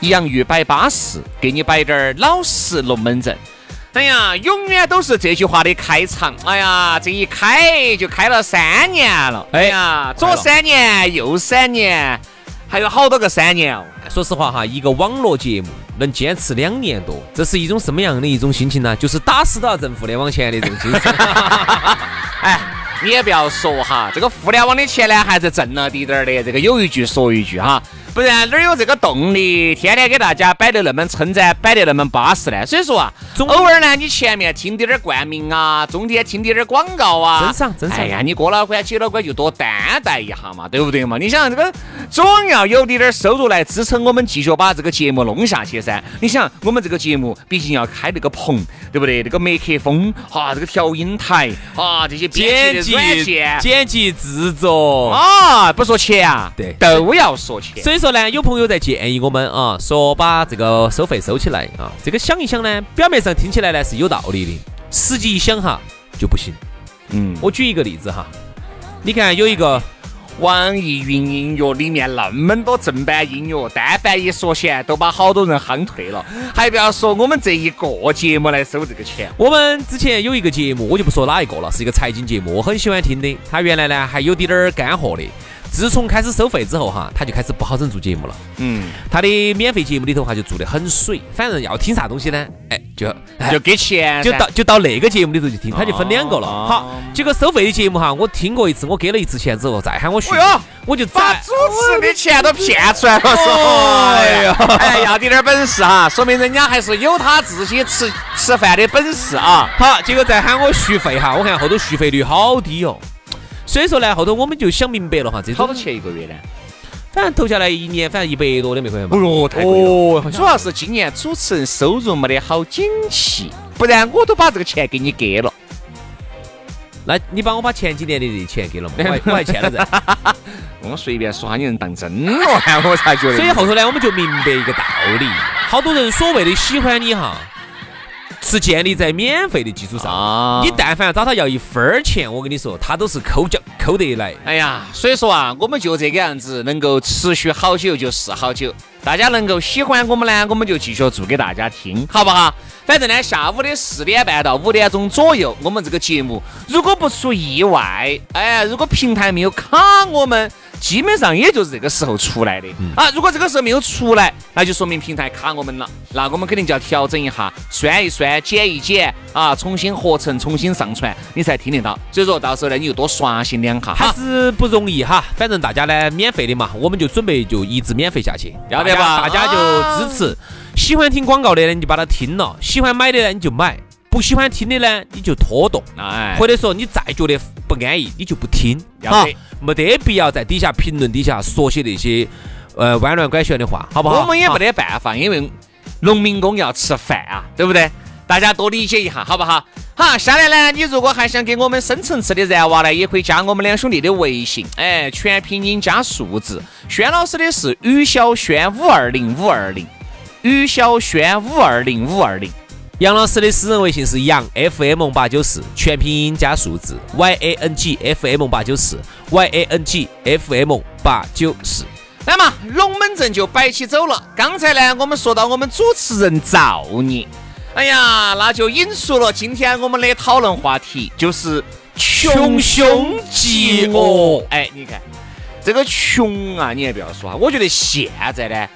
洋芋摆巴适，给你摆点儿老实龙门阵。哎呀，永远都是这句话的开场。哎呀，这一开就开了三年了。哎呀，左三年，右三年，还有好多个三年哦。说实话哈，一个网络节目能坚持两年多，这是一种什么样的一种心情呢？就是打死都要挣互联网钱的这种精神。哎，你也不要说哈，这个互联网的钱呢，还是挣了滴点儿的。这个有一句说一句哈。不然哪有这个动力，天天给大家摆得那么称赞，摆得那么巴适呢？所以说啊，偶尔呢，你前面听点点冠名啊，中间听点点广告啊，真赏真赏。哎呀，你过了关、接了关就多担待一下嘛，对不对嘛？你想这个总要有点点收入来支撑我们继续把这个节目弄下去噻。你想我们这个节目毕竟要开那个棚，对不对？那个麦克风，哈，这个调音台，哈，这些剪辑软件、剪辑制作啊，不说钱啊，对，都要说钱。所以说呢，有朋友在建议我们啊，说把这个收费收起来啊。这个想一想呢，表面上听起来呢是有道理的，实际一想哈就不行。嗯，我举一个例子哈，你看有一个网易云音乐里面那么多正版音乐，但凡一说钱，都把好多人夯退了，还不要说我们这一个节目来收这个钱。我们之前有一个节目，我就不说哪一个了，是一个财经节目，我很喜欢听的。它原来呢还有点点儿干货的。自从开始收费之后哈，他就开始不好整做节目了。嗯，他的免费节目里头哈就做得很水，反正要听啥东西呢？哎，就就给钱，就到就到那个节目里头去听，他就分两个了。好，结果收费的节目哈，我听过一次，我给了一次钱之后，再喊我续，我就把主持的钱都骗出来了。哎呀，哎，要点点本事哈，说明人家还是有他自己吃吃饭的本事啊。好，结果再喊我续费哈，我看后头续费率好低哦。所以说呢，后头我们就想明白了哈，这好多钱一个月呢？反正投下来一年，反正一百多两百块钱吧。哦，太贵了。主要是今年主持人收入没得好景气，不然我都把这个钱给你给了。那你帮我把前几年的钱给了嘛？我还我还欠了人。我随便说下，你人当真了？我才觉得。所以后头呢，我们就明白一个道理：好多人所谓的喜欢你哈。是建立在免费的基础上，你但凡找他要一分儿钱，我跟你说，他都是抠脚抠得来。哎呀，所以说啊，我们就这个样子，能够持续好久就是好久。大家能够喜欢我们呢，我们就继续做给大家听，好不好？反正呢，下午的四点半到五点钟左右，我们这个节目如果不出意外，哎，如果平台没有卡我们。基本上也就是这个时候出来的啊！如果这个时候没有出来，那就说明平台卡我们了，那我们肯定就要调整一下，删一删，剪一剪啊，重新合成，重新上传，你才听得到。所以说到时候呢，你就多刷新两下，还是不容易哈。反正大家呢，免费的嘛，我们就准备就一直免费下去，要得吧？大家就支持。喜欢听广告的呢，你就把它听了；喜欢买的呢，你就买。不喜欢听的呢，你就拖动，哎，或者说你再觉得不安逸，你就不听，要得，没得必要在底下评论底下说些那些呃弯弯拐旋的话，好不好？我们也没得办法，因为农民工要吃饭啊，对不对？大家多理解一下，好不好？好，下来呢，你如果还想给我们深层次的燃娃呢，也可以加我们两兄弟的微信，哎，全拼音加数字，轩老师的是于小轩五二零五二零，于小轩五二零五二零。杨老师的私人微信是杨 FM 八九四，全拼音加数字 Y A N G F M 八九四 Y A N G F M 八九四。那么龙门阵就摆起走了。刚才呢，我们说到我们主持人造孽，哎呀，那就引出了今天我们的讨论话题，就是穷凶极恶。哎，你看这个穷啊，你也不要说哈，我觉得现在呢，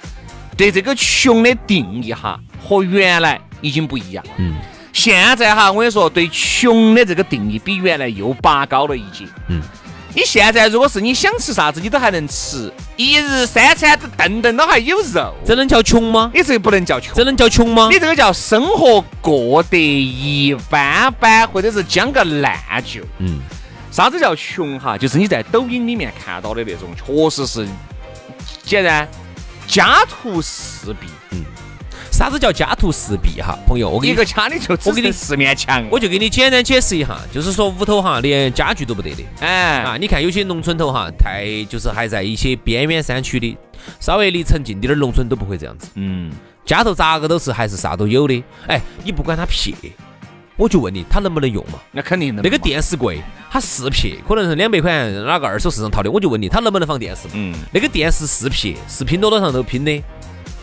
对这个穷的定义哈，和原来已经不一样了。嗯，现在哈，我跟你说，对穷的这个定义比原来又拔高了一截。嗯。你现在如果是你想吃啥子，你都还能吃，一日三餐都顿顿都还有肉，这能叫穷吗？你这个不能叫穷，这能叫穷吗？你这个叫生活过得一般般，或者是将个烂就。嗯，啥子叫穷哈？就是你在抖音里面看到的那种，确实是，显然家徒四壁。嗯。啥子叫家徒四壁哈，朋友，我给你一个家里就我给你四面墙，我就给你简单解释一下，就是说屋头哈连家具都不得的，哎啊，你看有些农村头哈，太就是还在一些边远山区的，稍微离城近点儿农村都不会这样子，嗯，家头咋个都是还是啥都有的，哎，你不管它撇，我就问你，它能不能用嘛？那肯定能。那个电视柜，它四撇，可能是两百块钱哪个二手市场淘的，我就问你，它能不能放电视？嗯，那个电视四撇是拼多多上头拼的，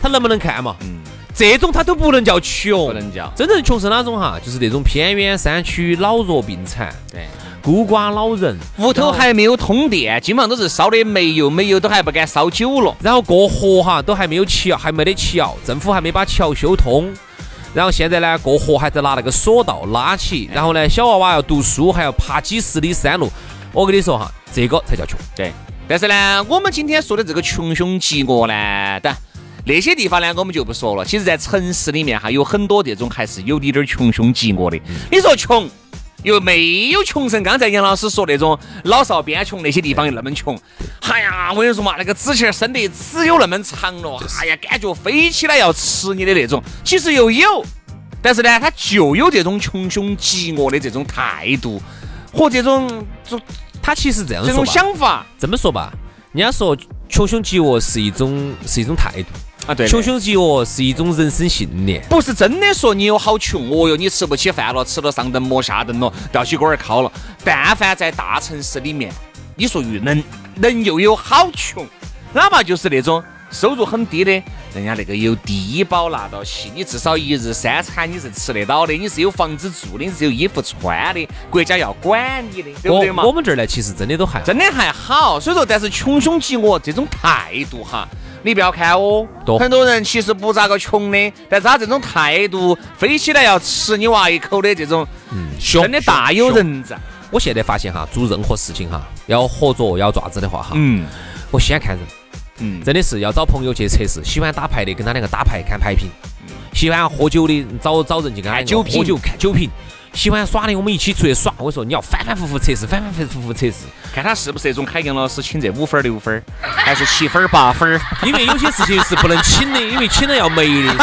它能不能看嘛？嗯。这种他都不能叫穷，不能叫真正穷是哪种哈？就是那种偏远山区老弱病残，对，孤寡老人，屋头还没有通电，基本上都是烧的煤油，煤油都还不敢烧久了。然后过河哈都还没有桥，还没得桥，政府还没把桥修通。然后现在呢过河还在拿那个索道拉起，然后呢小娃娃要读书还要爬几十里山路。我跟你说哈，这个才叫穷。对，但是呢，我们今天说的这个穷凶极恶呢，等。那些地方呢，我们就不说了。其实，在城市里面哈，有很多这种还是有点点穷凶极恶的。你说穷，又没有穷成刚才杨老师说那种老少边穷那些地方又那么穷。哎呀，我跟你说嘛，那个纸钱伸得只有那么长了，哎呀，感觉飞起来要吃你的那种。其实又有，但是呢，他就有这种穷凶极恶的这种态度和这种，就他其实这样这种想法。这么说吧，人家说穷凶极恶是一种是一种态度。啊，对，穷凶极恶是一种人生信念，不是真的说你有好穷哦哟，你吃不起饭了，吃了上顿没下顿了，吊起锅儿烤了。但凡在大城市里面，你说又能能又有好穷，哪怕就是那种收入很低的，人家那个有低保拿到起，你至少一日三餐你是吃得到的，你是有房子住的，你是有衣服穿的，国家要管你的，对不对嘛？我们这儿呢，其实真的都还真的还好，所以说，但是穷凶极恶这种态度哈。你不要看哦，很多人其实不咋个穷的，但是他这种态度，飞起来要吃你娃一口的这种，嗯，真的大有人在。我现在发现哈，做任何事情哈，要合作要爪子的话哈，嗯，我先看人，嗯，真的是要找朋友去测试，喜欢打牌的跟他两个打牌看牌品，喜欢喝酒的找找人去跟他酒喝酒看酒品。喜欢耍的，我们一起出去耍。我说你要反反复复测试，反反复复测试，看他是不是那种海洋老师请这五分六分，还是七分八分。因为有些事情是不能请的，因为请了要没的。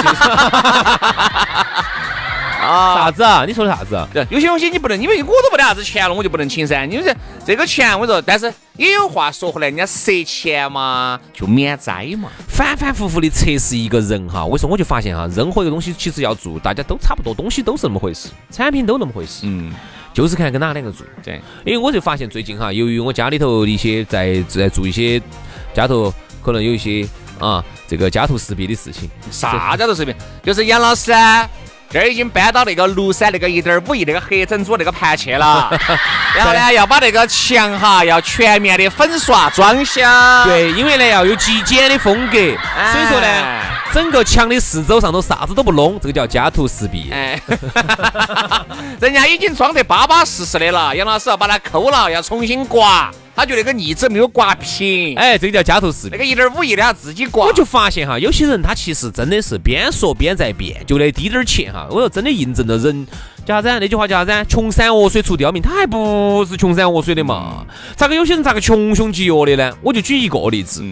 啊，啥子啊？你说的啥子啊？对，有些东西你不能，因为我都不得啥子钱了，我就不能请噻。你说这个钱，我说，但是也有话说回来，人家赊钱嘛，就免灾嘛。反反复复的测试一个人哈，我说我就发现哈，任何一个东西其实要做，大家都差不多，东西都是那么回事，产品都那么回事。嗯，就是看跟哪两个做。对，因为我就发现最近哈，由于我家里头一些在在做一些家头可能有一些啊，这个家徒四壁的事情。啥家徒四壁？就是杨老师。这儿已经搬到那个庐山那个一点五亿那个黑珍珠那个盘去了，然后呢要把那个墙哈要全面的粉刷装修。对，因为呢要有极简的风格，所以说呢整个墙的四周上头啥子都不弄，这个叫家徒四壁。哎，人家已经装得巴巴适适的了，杨老师要把它抠了，要重新刮。他就那个腻子没有刮平，哎，这个叫家头四壁。那个一点五亿的他自己刮。我就发现哈，有些人他其实真的是边说边在变，就那滴点儿钱哈。我说真的印证了人叫啥子？那句话叫啥子？穷山恶水出刁民，他还不是穷山恶水的嘛？咋个有些人咋个穷凶极恶的呢？我就举一个例子。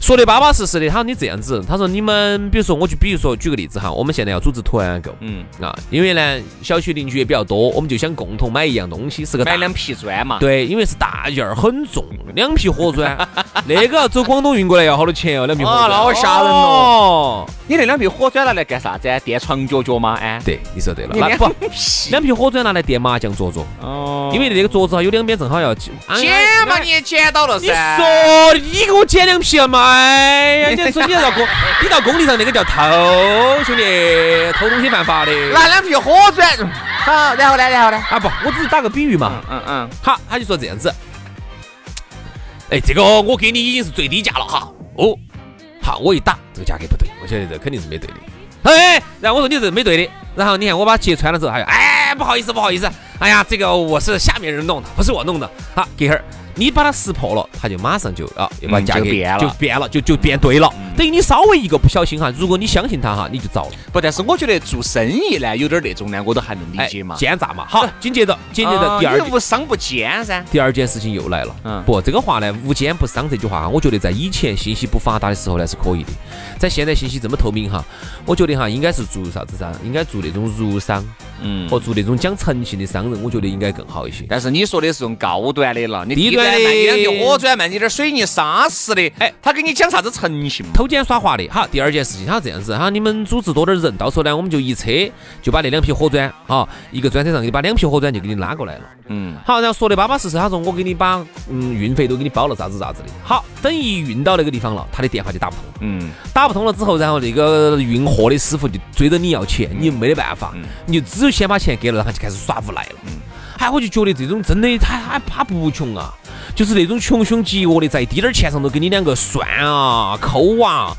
说的巴巴适适的，他说你这样子，他说你们比如说我就比如说举个例子哈，我们现在要组织团购，嗯啊，因为呢小区邻居也比较多，我们就想共同买一样东西，是个买两皮砖嘛，对，因为是大件儿很重，两皮火砖，那个要走广东运过来要好多钱哦，两皮活啊，砖。那好吓人哦！哦。你那两瓶火砖拿来干啥子？垫床脚脚吗？哎，对，你说对了。两那不，皮两瓶火砖拿来垫麻将桌桌，哦因为那个桌子哈有两边正好要剪捡嘛，你也捡到了噻你。说你给我捡两皮了嘛？哎呀，你说你到工，你到工地上那个叫偷，兄弟，偷东西犯法的。拿两瓶火砖，好，然后呢，然后呢？啊不，我只是打个比喻嘛。嗯嗯，好，他就说这样子，哎，这个我给你已经是最低价了哈。哦，好，我一打这个价格不对，我晓得这肯定是没对的。哎，然后我说你这没对的，然后你看我把揭穿了之后，还有哎不好意思不好意思，哎呀这个我是下面人弄的，不是我弄的。好，隔会儿你把它识破了，他就马上就啊又把嗯价格就变了就变了，就就变对了。等于你稍微一个不小心哈，如果你相信他哈，你就遭了。不，但是我觉得做生意呢，有点那种呢，我都还能理哎解嘛。奸诈嘛。好，紧接着紧接着第二无商不奸噻。第二件事情又来了，嗯不，这个话呢，无奸不商这句话哈，我觉得在以前信息不发达的时候呢是可以的，在现在信息这么透明哈，我觉得哈应该是做啥子噻？应该做那种儒商嗯，和做那种讲诚信的商人，我觉得应该更好一些。但是你说的是用高端的了，你低低端的卖你两皮火砖，卖你点水泥沙石的，哎，他给你讲啥子诚信嘛？偷奸耍滑的，好，第二件事情，他这样子哈，你们组织多点人，到时候呢，我们就一车就把那两批火砖，啊，一个专车上给你把两批火砖就给你拉过来了。嗯，好，然后说的巴巴适适，他说我给你把嗯运费都给你包了，啥子啥子的。好，等一运到那个地方了，他的电话就打不通。嗯，打不通了之后，然后那个运货的师傅就追着你要钱，你又没得办法，你就只有先把钱给了，然后就开始耍无赖了。哎，我就觉得这种真的他他他不穷啊，就是那种穷凶极恶的，在滴点儿钱上都给你两个算啊、抠啊。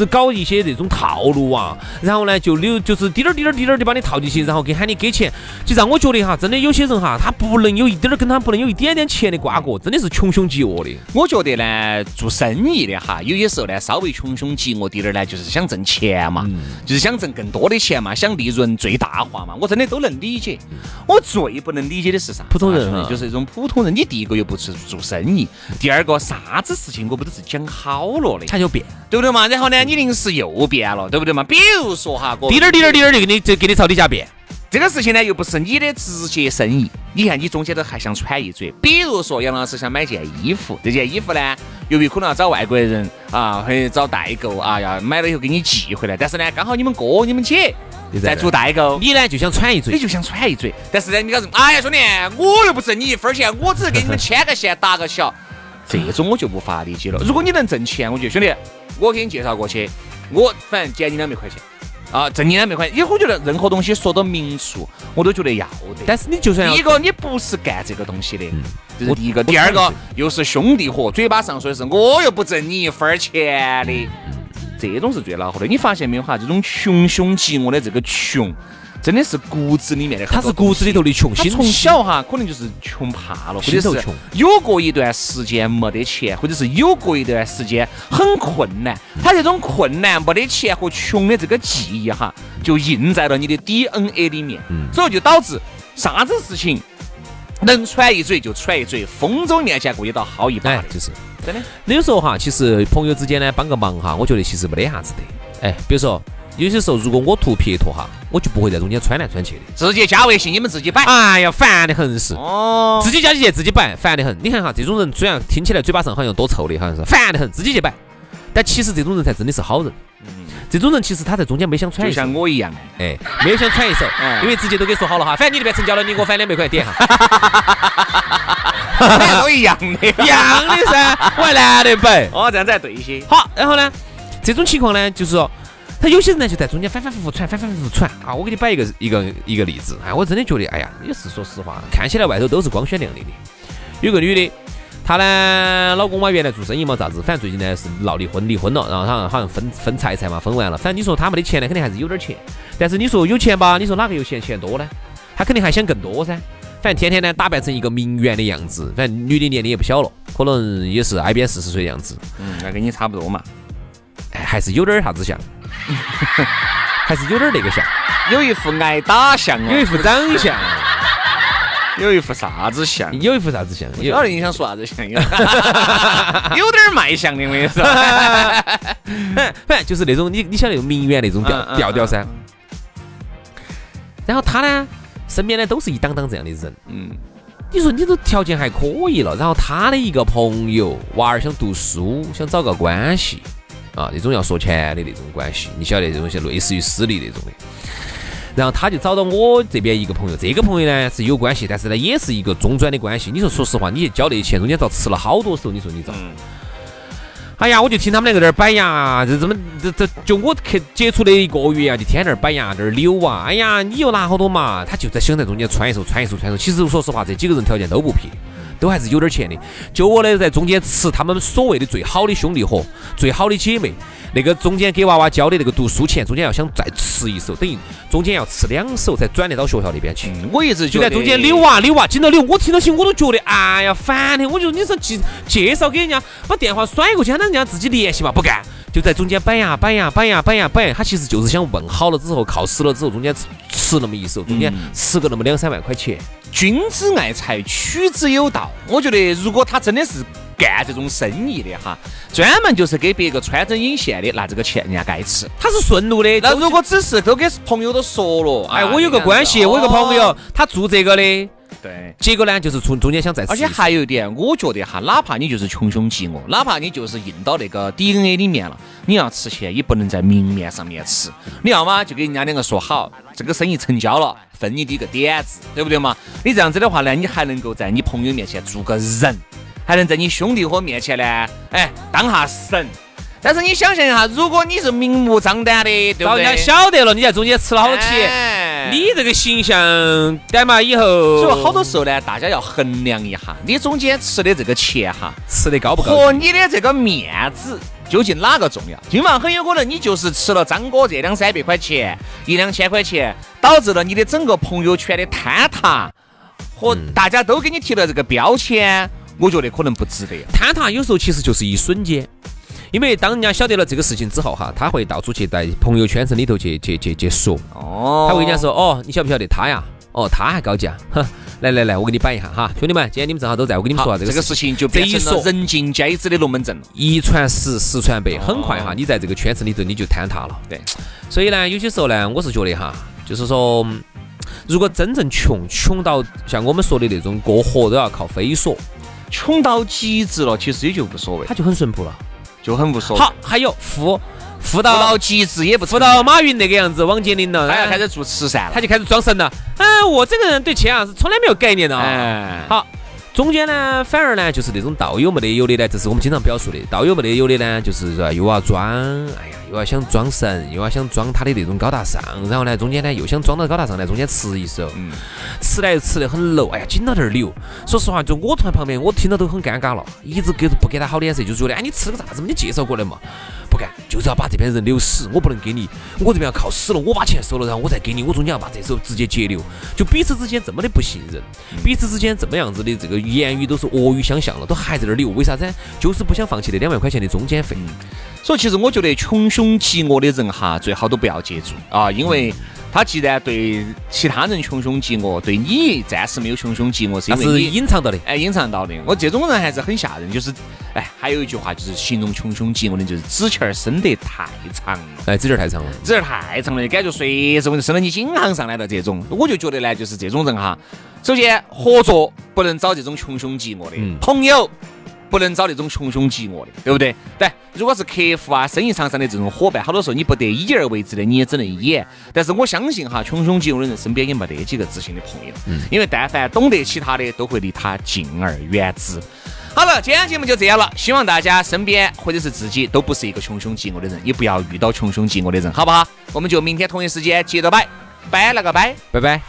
只搞一些这种套路啊，然后呢就溜就是滴点儿滴点儿滴点儿就把你套进去，然后给喊你给钱，就让我觉得哈，真的有些人哈，他不能有一点儿跟他不能有一点点钱的瓜葛，真的是穷凶极恶的。我觉得呢，做生意的哈，有些时候呢，稍微穷凶极恶滴点儿呢，就是想挣钱嘛，就是想挣更多的钱嘛，想利润最大化嘛，我真的都能理解。我最不能理解的是啥？普通人啊就是这种普通人，你第一个又不是做生意，第二个啥子事情我不都是讲好了的，他就变，对不对嘛？然后呢，你临时又变了，对不对嘛？比如说哈，各位滴点儿滴点儿滴点儿就给你就给你朝底下变。这个事情呢，又不是你的直接生意，你看你中间都还想喘一嘴。比如说杨老师想买件衣服，这件衣服呢，由于可能要找外国人啊，或者找代购啊，要买了以后给你寄回来，但是呢，刚好你们哥、你们姐在做代购，你呢就想喘一嘴你，就想喘一嘴。但是呢，你告诉哎呀兄弟，我又不挣你一分钱，我只是给你们牵个线搭个桥，这种我就无法理解了。如果你能挣钱，我觉得兄弟，我给你介绍过去，我反正减你两百块钱。啊，挣你两百块钱，因为我觉得任何东西说到明处，我都觉得要得。但是你就算要第一个，你不是干这个东西的，这是第一个。第二个，又是兄弟伙，嘴巴上说的是我又不挣你一分儿钱的，这种是最恼火的。你发现没有哈？这种穷凶极恶的这个穷，真的是骨子里面的他。是骨子里头的穷，心他从小哈，可能就是穷怕了，或者是心头穷有过一段时间没得钱，或者是有过一段时间很困难。他这种困难、没得钱和穷的这个记忆哈，就印在了你的 DNA 里面，所以就导致啥子事情能喘一嘴就喘一嘴，风中面前过一道好一把就是真的。那有时候哈，其实朋友之间呢帮个忙哈，我觉得其实没得啥子的。哎，比如说有些时候如果我图撇脱哈，我就不会在中间穿来穿去的。直接加微信，你们自己摆。哎呀，烦得很是。哦，自己加起去自己摆，烦得很。你看哈，这种人虽然听起来嘴巴上好像多臭的，好像是烦得很，自己去摆。但其实这种人才真的是好人。嗯这种人其实他在中间没想穿就一手，像我一样，哎，没有想穿一手嗯，因为直接都给说好了哈，反正你这边成交了，你给我返两百块点哈，都一样的，一样的噻，我还懒得摆。哦，这样子还对一些。好，然后呢，这种情况呢，就是说，他有些人呢就在中间反反复复传，反反复复传啊。我给你摆一个一个一个例子，哎，我真的觉得，哎呀，也是说实话，看起来外头都是光鲜亮丽的。有个女的，她呢，老公嘛原来做生意嘛，咋子，反正最近呢是闹离婚，离婚了，然后好像好像分分财产嘛，分完了。反正你说她没得钱呢，肯定还是有点钱，但是你说有钱吧，你说哪个有钱钱多呢？她肯定还想更多噻。反正天天呢打扮成一个名媛的样子，反正女的年龄也不小了，可能也是挨边四十岁的样子。嗯，那跟你差不多嘛。哎，还是有点儿啥子像，还是有点儿那个像，有一副挨打像啊，有一副长相，有一副啥子像？有一副啥子像，有不晓得你想说啥子像，有 有点儿卖相的，我跟你说。反正就是那种你你晓得那种名媛那种调调调噻。然后他呢，身边呢都是一档档这样的人，嗯，你说你都条件还可以了，然后他的一个朋友娃儿想读书，想找个关系啊，那种要说钱的那种关系，你晓得这种些类似于私立那种的。然后他就找到我这边一个朋友，这个朋友呢是有关系，但是呢也是一个中转的关系。你说说实话，你去交那钱，中间遭吃了好多手，你说你遭？哎呀，我就听他们两个在那儿摆呀，这怎么这这就我去接触的一个月啊，就天天在那儿摆呀，在那儿扭啊。哎呀，你又拿好多嘛？他就在想在中间穿一手穿一手穿一手。其实说实话，这几个人条件都不撇，都还是有点钱的。就我呢，在中间吃他们所谓的最好的兄弟伙、最好的姐妹。那个中间给娃娃交的那个读书钱，中间要想再吃一手，等于中间要吃两手才转得到学校那边去。我一直就在中间溜啊溜啊，紧到溜，我听到起我都觉得哎呀烦的。我就你说介介绍给人家，把电话甩过去，让人家自己联系嘛，不干，就在中间摆呀摆呀摆呀摆呀摆。他其实就是想问好了之后，靠死了之后，中间吃吃那么一手，中间吃个那么两三万块钱。君子爱财，取之有道。我觉得如果他真的是。干这种生意的哈，专门就是给别个穿针引线的，那这个钱人家该吃。他是顺路的，那如果只是都给朋友都说了，哎，我有个关系，我有个朋友，他做这个的，对，结果呢就是从中间想再吃。而且还有一点，我觉得哈，哪怕你就是穷凶极恶，哪怕你就是印到那个 DNA 里面了，你要吃钱也不能在明面上面吃。你要么就给人家两个说好，这个生意成交了，分你的一个点子，对不对嘛？你这样子的话呢，你还能够在你朋友面前做个人。还能在你兄弟伙面前呢，哎，当下神。但是你想象一下，如果你是明目张胆的，对不对？人家晓得了，你在中间吃了好多钱，你这个形象，对嘛？以后，所以好多时候呢，大家要衡量一下，你中间吃的这个钱哈，吃的高不高？和你的这个面子究竟哪个重要？今晚很有可能你就是吃了张哥这两三百块钱，一两千块钱，导致了你的整个朋友圈的坍塌，和大家都给你贴了这个标签。我觉得可能不值得。坍塌有时候其实就是一瞬间，因为当人家晓得了这个事情之后哈，他会到处去在朋友圈子里头去去去去说。哦。他会跟人家说：“哦，你晓不晓得他呀？哦，他还高价。哼，来来来，我给你摆一下哈，兄弟们，今天你们正好都在，我跟你们说这个事情就变成了人尽皆知的龙门阵了。一传十，十传百，很快哈，你在这个圈子里头你就坍塌了。对。所以呢，有些时候呢，我是觉得哈，就是说，如果真正穷，穷到像我们说的那种过河都要靠飞索。穷到极致了，其实也就无所谓，他就很淳朴了，就很无所谓。好，还有富富到极致也不富到马云那个样子，王健林了，他要开始做慈善了，他就开始装神了。哎，我这个人对钱啊是从来没有概念的。哎，好。中间呢，反而呢，就是那种道友没得有的呢，这是我们经常表述的。道友没得有的呢，就是说又要装，哎呀，又要想装神，又要想装他的那种高大上，然后呢，中间呢又想装到高大上来，中间吃一手，嗯，吃来又吃得很 low，哎呀，紧到点儿流。说实话，就我坐在旁边，我听到都很尴尬了，一直给不给他好脸色，就觉得，哎，你吃了个啥子嘛？你介绍过来嘛？就是要把这边人留死，我不能给你，我这边要靠死了，我把钱收了，然后我再给你，我中间要把这手直接截留，就彼此之间这么的不信任，彼此之间这么样子的这个言语都是恶语相向了，都还在那儿留，为啥子？就是不想放弃那两万块钱的中间费。所以其实我觉得穷凶极恶的人哈，最好都不要接触啊，因为。他既然对其他人穷凶极恶，对你暂时没有穷凶极恶，是因为你隐藏到的，哎，隐藏到的。我这种人还是很吓人，就是，哎，还有一句话就是形容穷凶极恶的，就是指钱儿伸得太长了，哎，指钱儿太长了，指钱儿太长了，感觉随时我就伸到你颈项上来了。这种，我就觉得呢，就是这种人哈，首先合作不能找这种穷凶极恶的朋友。不能找那种穷凶极恶的，对不对？但，如果是客户啊、生意场上的这种伙伴，好多时候你不得已而为之的，你也只能演。但是我相信哈，穷凶极恶的人身边也没得几个知心的朋友，嗯，因为但凡懂得其他的，都会离他敬而远之。好了，今天节目就这样了，希望大家身边或者是自己都不是一个穷凶极恶的人，也不要遇到穷凶极恶的人，好不好？我们就明天同一时间接着拜，拜了个拜，拜拜。